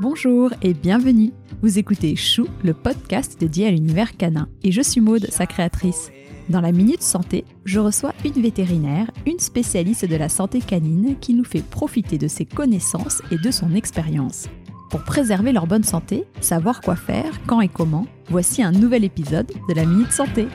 Bonjour et bienvenue. Vous écoutez Chou, le podcast dédié à l'univers canin. Et je suis Maude, sa créatrice. Dans la Minute Santé, je reçois une vétérinaire, une spécialiste de la santé canine qui nous fait profiter de ses connaissances et de son expérience. Pour préserver leur bonne santé, savoir quoi faire, quand et comment, voici un nouvel épisode de la Minute Santé.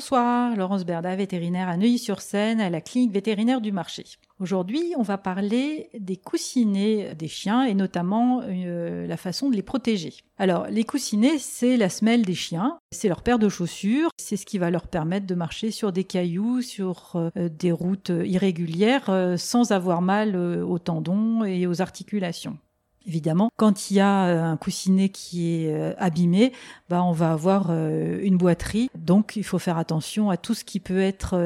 Bonsoir, Laurence Berda, vétérinaire à Neuilly-sur-Seine, à la clinique vétérinaire du marché. Aujourd'hui, on va parler des coussinets des chiens et notamment euh, la façon de les protéger. Alors, les coussinets, c'est la semelle des chiens, c'est leur paire de chaussures, c'est ce qui va leur permettre de marcher sur des cailloux, sur euh, des routes irrégulières, euh, sans avoir mal aux tendons et aux articulations. Évidemment, quand il y a euh, un coussinet qui est euh, abîmé, bah on va avoir euh, une boiterie. Donc, il faut faire attention à tout ce qui peut être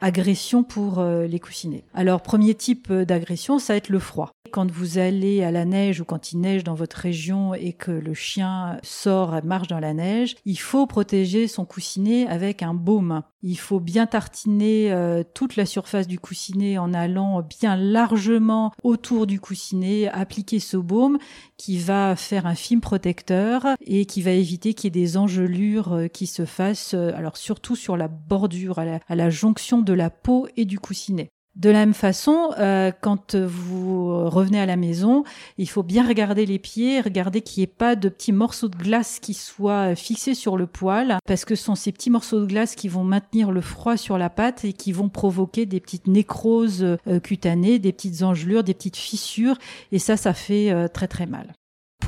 agression pour les coussinets. Alors, premier type d'agression, ça va être le froid. Quand vous allez à la neige ou quand il neige dans votre région et que le chien sort marche dans la neige, il faut protéger son coussinet avec un baume. Il faut bien tartiner euh, toute la surface du coussinet en allant bien largement autour du coussinet, appliquer ce baume qui va faire un film protecteur et qui va éviter qu'il y ait des engelures euh, qui se fassent, euh, alors surtout sur la bordure, à la jonction de la peau et du coussinet. De la même façon, euh, quand vous revenez à la maison, il faut bien regarder les pieds, regarder qu'il n'y ait pas de petits morceaux de glace qui soient fixés sur le poil, parce que ce sont ces petits morceaux de glace qui vont maintenir le froid sur la patte et qui vont provoquer des petites nécroses euh, cutanées, des petites engelures, des petites fissures, et ça, ça fait euh, très très mal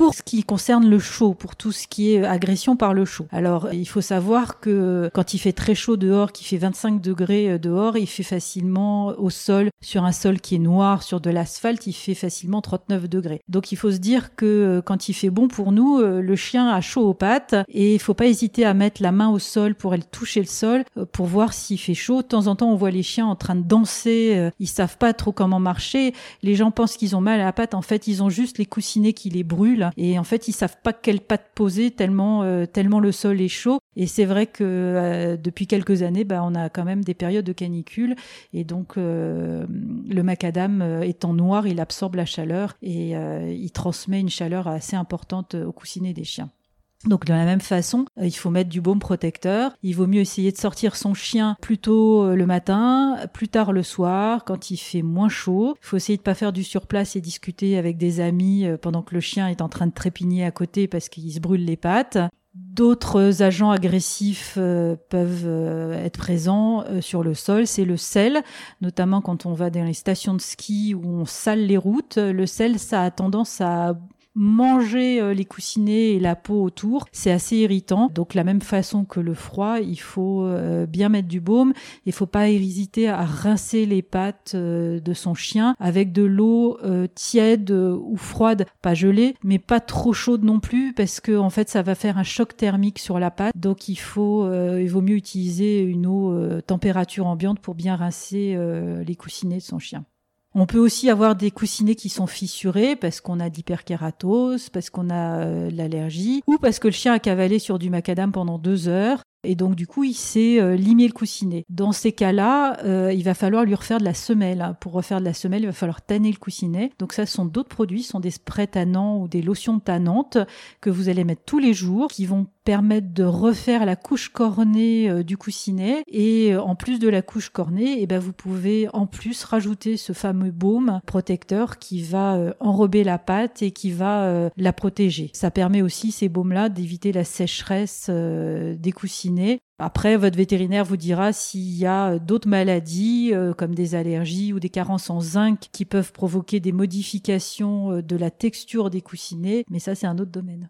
pour ce qui concerne le chaud, pour tout ce qui est agression par le chaud. Alors, il faut savoir que quand il fait très chaud dehors, qu'il fait 25 degrés euh, dehors, il fait facilement au sol, sur un sol qui est noir, sur de l'asphalte, il fait facilement 39 degrés. Donc, il faut se dire que euh, quand il fait bon pour nous, euh, le chien a chaud aux pattes et il faut pas hésiter à mettre la main au sol pour aller toucher le sol pour voir s'il fait chaud. De temps en temps, on voit les chiens en train de danser, ils savent pas trop comment marcher. Les gens pensent qu'ils ont mal à la patte, en fait, ils ont juste les coussinets qui les brûlent et en fait ils savent pas quelle patte poser tellement euh, tellement le sol est chaud et c'est vrai que euh, depuis quelques années bah, on a quand même des périodes de canicule et donc euh, le macadam étant noir il absorbe la chaleur et il transmet une chaleur assez importante au coussinet des chiens. Donc de la même façon, euh, il faut mettre du baume protecteur. Il vaut mieux essayer de sortir son chien plus tôt euh, le matin, plus tard le soir, quand il fait moins chaud. Il faut essayer de pas faire du surplace et discuter avec des amis euh, pendant que le chien est en train de trépigner à côté parce qu'il se brûle les pattes. D'autres agents agressifs peuvent être présents sur le sol, c'est le sel, notamment quand on va dans les stations de ski où on sale les routes. Le sel, ça a tendance à manger euh, les coussinets et la peau autour, c'est assez irritant. Donc la même façon que le froid, il faut euh, bien mettre du baume. Il faut pas hésiter à rincer les pattes euh, de son chien avec de l'eau tiède ou froide, pas gelée, mais pas trop chaude non plus parce que en fait ça va faire un choc thermique sur la patte. Donc il faut, il vaut mieux utiliser une eau température ambiante pour bien rincer les coussinets de son chien. On peut aussi avoir des coussinets qui sont fissurés parce qu'on a d'hyperkératose, parce qu'on a euh, l'allergie, ou parce que le chien a cavalé sur du macadam pendant deux heures et donc, du coup, il s'est euh, limé le coussinet. Dans ces cas-là, euh, il va falloir lui refaire de la semelle. Pour refaire de la semelle, il va falloir tanner le coussinet. Donc, ça, ce sont d'autres produits, ce sont des sprays tannants ou des lotions tannantes que vous allez mettre tous les jours, qui vont permettre de refaire la couche cornée euh, du coussinet. Et en plus de la couche cornée, et eh ben, vous pouvez en plus rajouter ce fameux baume protecteur qui va enrober la pâte et qui va la protéger. Ça permet aussi, ces baumes-là, d'éviter la sécheresse des coussinets après, votre vétérinaire vous dira s'il y a d'autres maladies euh, comme des allergies ou des carences en zinc qui peuvent provoquer des modifications euh, de la texture des coussinets, mais ça c'est un autre domaine.